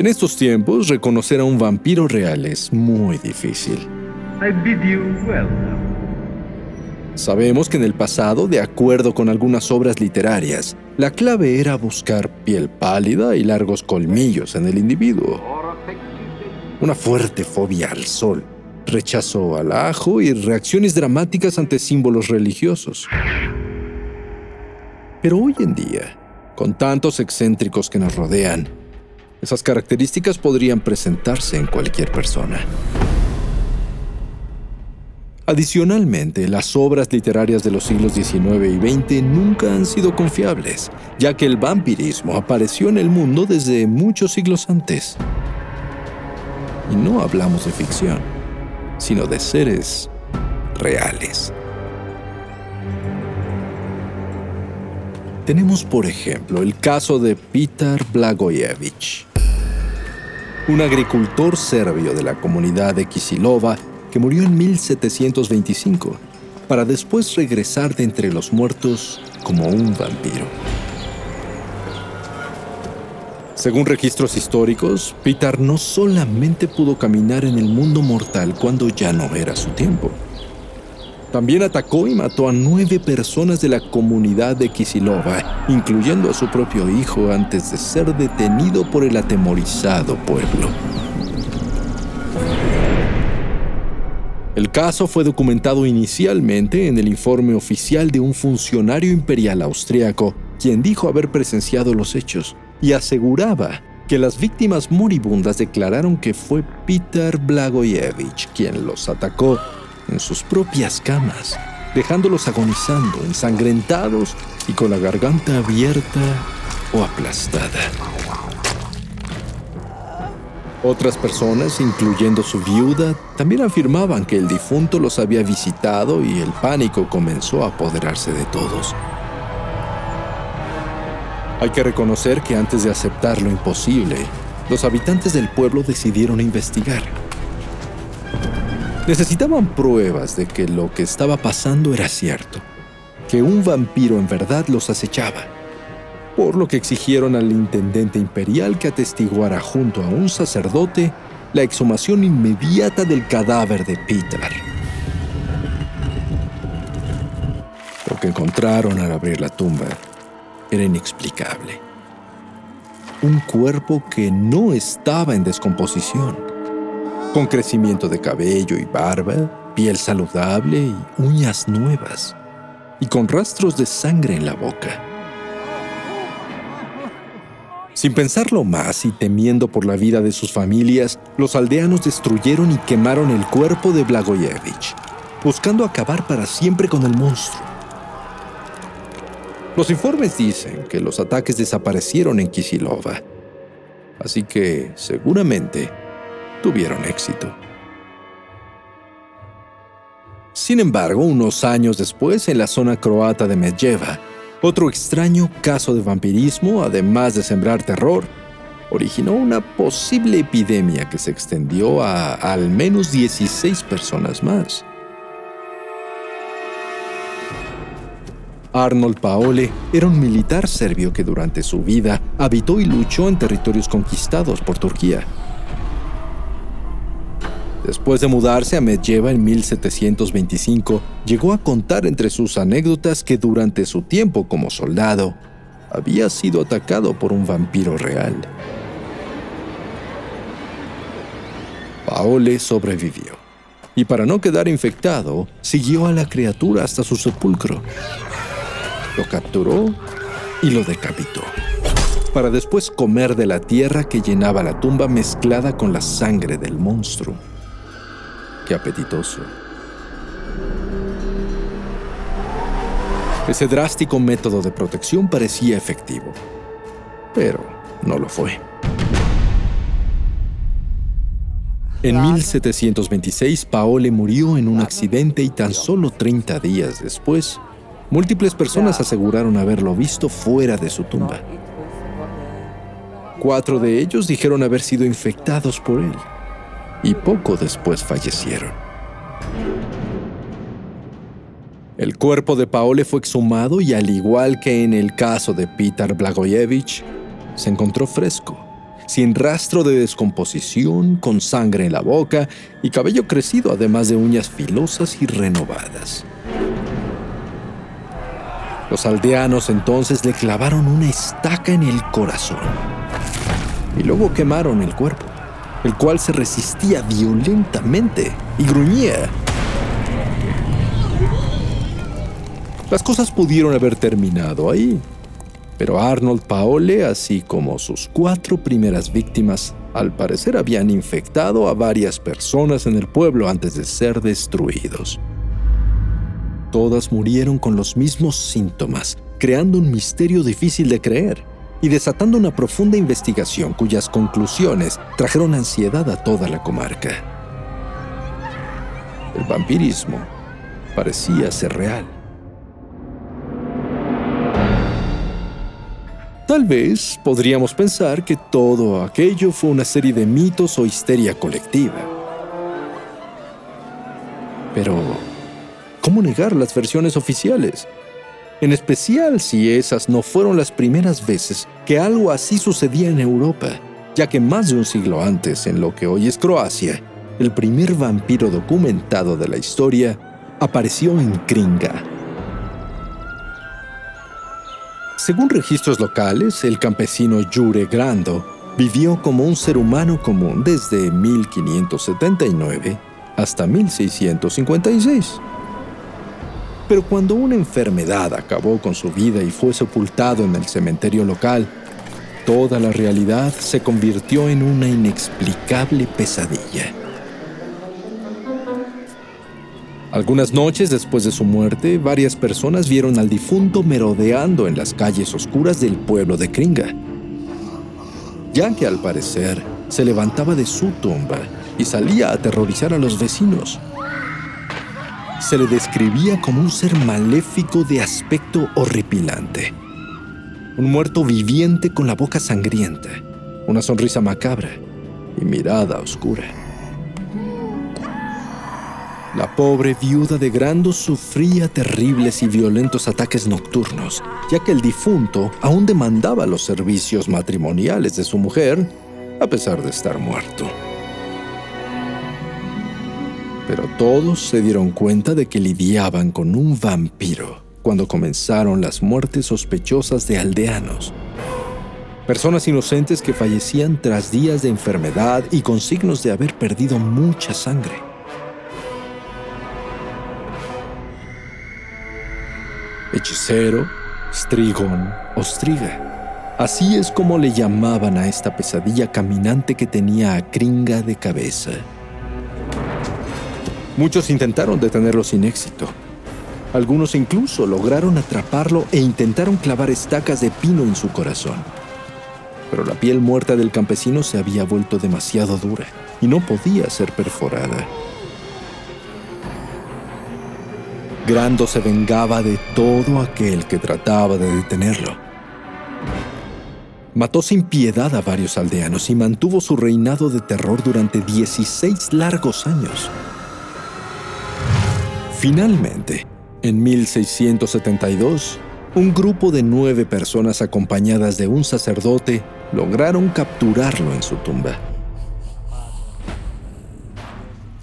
En estos tiempos, reconocer a un vampiro real es muy difícil. Sabemos que en el pasado, de acuerdo con algunas obras literarias, la clave era buscar piel pálida y largos colmillos en el individuo. Una fuerte fobia al sol, rechazo al ajo y reacciones dramáticas ante símbolos religiosos. Pero hoy en día, con tantos excéntricos que nos rodean, esas características podrían presentarse en cualquier persona. Adicionalmente, las obras literarias de los siglos XIX y XX nunca han sido confiables, ya que el vampirismo apareció en el mundo desde muchos siglos antes. Y no hablamos de ficción, sino de seres reales. Tenemos, por ejemplo, el caso de Peter Blagojevich, un agricultor serbio de la comunidad de Kisilova que murió en 1725, para después regresar de entre los muertos como un vampiro. Según registros históricos, Peter no solamente pudo caminar en el mundo mortal cuando ya no era su tiempo, también atacó y mató a nueve personas de la comunidad de Kisilova, incluyendo a su propio hijo antes de ser detenido por el atemorizado pueblo. El caso fue documentado inicialmente en el informe oficial de un funcionario imperial austriaco, quien dijo haber presenciado los hechos y aseguraba que las víctimas moribundas declararon que fue Peter Blagojevich quien los atacó en sus propias camas, dejándolos agonizando, ensangrentados y con la garganta abierta o aplastada. Otras personas, incluyendo su viuda, también afirmaban que el difunto los había visitado y el pánico comenzó a apoderarse de todos. Hay que reconocer que antes de aceptar lo imposible, los habitantes del pueblo decidieron investigar. Necesitaban pruebas de que lo que estaba pasando era cierto, que un vampiro en verdad los acechaba, por lo que exigieron al intendente imperial que atestiguara junto a un sacerdote la exhumación inmediata del cadáver de Peter. Lo que encontraron al abrir la tumba era inexplicable. Un cuerpo que no estaba en descomposición con crecimiento de cabello y barba, piel saludable y uñas nuevas, y con rastros de sangre en la boca. Sin pensarlo más y temiendo por la vida de sus familias, los aldeanos destruyeron y quemaron el cuerpo de Blagojevich, buscando acabar para siempre con el monstruo. Los informes dicen que los ataques desaparecieron en Kisilova, así que seguramente tuvieron éxito. Sin embargo, unos años después, en la zona croata de Medjeva, otro extraño caso de vampirismo, además de sembrar terror, originó una posible epidemia que se extendió a al menos 16 personas más. Arnold Paole era un militar serbio que durante su vida habitó y luchó en territorios conquistados por Turquía. Después de mudarse a Medjeva en 1725, llegó a contar entre sus anécdotas que durante su tiempo como soldado había sido atacado por un vampiro real. Paole sobrevivió y para no quedar infectado, siguió a la criatura hasta su sepulcro. Lo capturó y lo decapitó, para después comer de la tierra que llenaba la tumba mezclada con la sangre del monstruo apetitoso. Ese drástico método de protección parecía efectivo, pero no lo fue. En 1726, Paole murió en un accidente y tan solo 30 días después, múltiples personas aseguraron haberlo visto fuera de su tumba. Cuatro de ellos dijeron haber sido infectados por él y poco después fallecieron. El cuerpo de Paole fue exhumado y al igual que en el caso de Peter Blagojevich, se encontró fresco sin rastro de descomposición, con sangre en la boca y cabello crecido, además de uñas filosas y renovadas. Los aldeanos entonces le clavaron una estaca en el corazón y luego quemaron el cuerpo, el cual se resistía violentamente y gruñía. Las cosas pudieron haber terminado ahí, pero Arnold Paole, así como sus cuatro primeras víctimas, al parecer habían infectado a varias personas en el pueblo antes de ser destruidos. Todas murieron con los mismos síntomas, creando un misterio difícil de creer y desatando una profunda investigación cuyas conclusiones trajeron ansiedad a toda la comarca. El vampirismo parecía ser real. Tal vez podríamos pensar que todo aquello fue una serie de mitos o histeria colectiva. Pero, ¿cómo negar las versiones oficiales? En especial si esas no fueron las primeras veces que algo así sucedía en Europa, ya que más de un siglo antes, en lo que hoy es Croacia, el primer vampiro documentado de la historia apareció en Kringa, Según registros locales, el campesino Jure Grando vivió como un ser humano común desde 1579 hasta 1656. Pero cuando una enfermedad acabó con su vida y fue sepultado en el cementerio local, toda la realidad se convirtió en una inexplicable pesadilla. Algunas noches después de su muerte, varias personas vieron al difunto merodeando en las calles oscuras del pueblo de Kringa, ya que al parecer se levantaba de su tumba y salía a aterrorizar a los vecinos. Se le describía como un ser maléfico de aspecto horripilante, un muerto viviente con la boca sangrienta, una sonrisa macabra y mirada oscura. La pobre viuda de Grando sufría terribles y violentos ataques nocturnos, ya que el difunto aún demandaba los servicios matrimoniales de su mujer, a pesar de estar muerto. Pero todos se dieron cuenta de que lidiaban con un vampiro cuando comenzaron las muertes sospechosas de aldeanos. Personas inocentes que fallecían tras días de enfermedad y con signos de haber perdido mucha sangre. hechicero, strigón o striga. Así es como le llamaban a esta pesadilla caminante que tenía a Kringa de cabeza. Muchos intentaron detenerlo sin éxito. Algunos incluso lograron atraparlo e intentaron clavar estacas de pino en su corazón. Pero la piel muerta del campesino se había vuelto demasiado dura y no podía ser perforada. Grando se vengaba de todo aquel que trataba de detenerlo. Mató sin piedad a varios aldeanos y mantuvo su reinado de terror durante 16 largos años. Finalmente, en 1672, un grupo de nueve personas acompañadas de un sacerdote lograron capturarlo en su tumba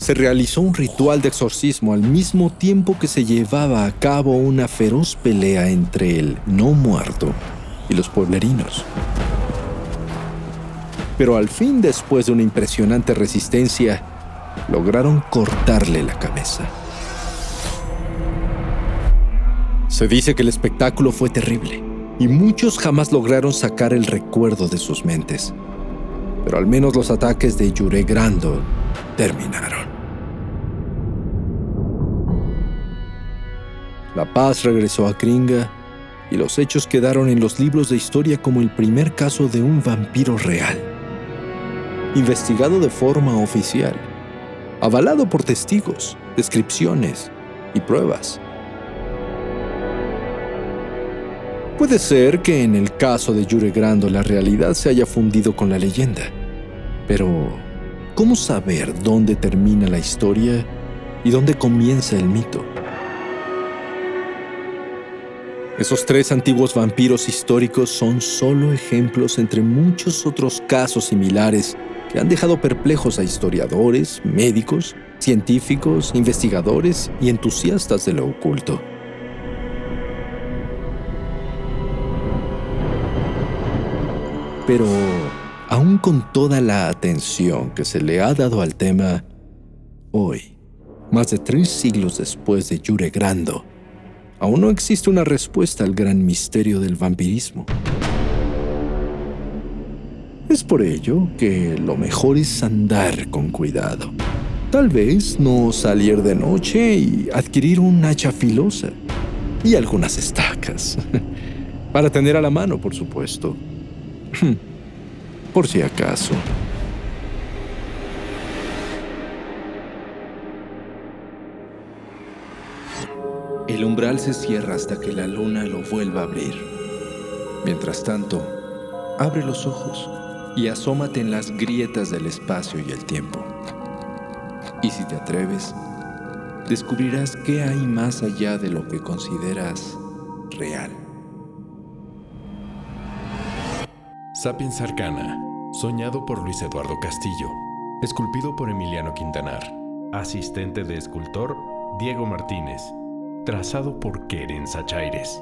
se realizó un ritual de exorcismo al mismo tiempo que se llevaba a cabo una feroz pelea entre el no muerto y los pueblerinos. Pero al fin, después de una impresionante resistencia, lograron cortarle la cabeza. Se dice que el espectáculo fue terrible y muchos jamás lograron sacar el recuerdo de sus mentes. Pero al menos los ataques de Yure Grando terminaron. La paz regresó a Kringa y los hechos quedaron en los libros de historia como el primer caso de un vampiro real, investigado de forma oficial, avalado por testigos, descripciones y pruebas. Puede ser que en el caso de Yure Grando la realidad se haya fundido con la leyenda, pero ¿cómo saber dónde termina la historia y dónde comienza el mito? Esos tres antiguos vampiros históricos son solo ejemplos entre muchos otros casos similares que han dejado perplejos a historiadores, médicos, científicos, investigadores y entusiastas de lo oculto. Pero, aún con toda la atención que se le ha dado al tema, hoy, más de tres siglos después de Yure Grando, aún no existe una respuesta al gran misterio del vampirismo. Es por ello que lo mejor es andar con cuidado. Tal vez no salir de noche y adquirir un hacha filosa y algunas estacas. Para tener a la mano, por supuesto. Por si acaso. El umbral se cierra hasta que la luna lo vuelva a abrir. Mientras tanto, abre los ojos y asómate en las grietas del espacio y el tiempo. Y si te atreves, descubrirás qué hay más allá de lo que consideras real. Sapiens Arcana, soñado por Luis Eduardo Castillo, esculpido por Emiliano Quintanar, asistente de escultor Diego Martínez, trazado por Keren Sachaires.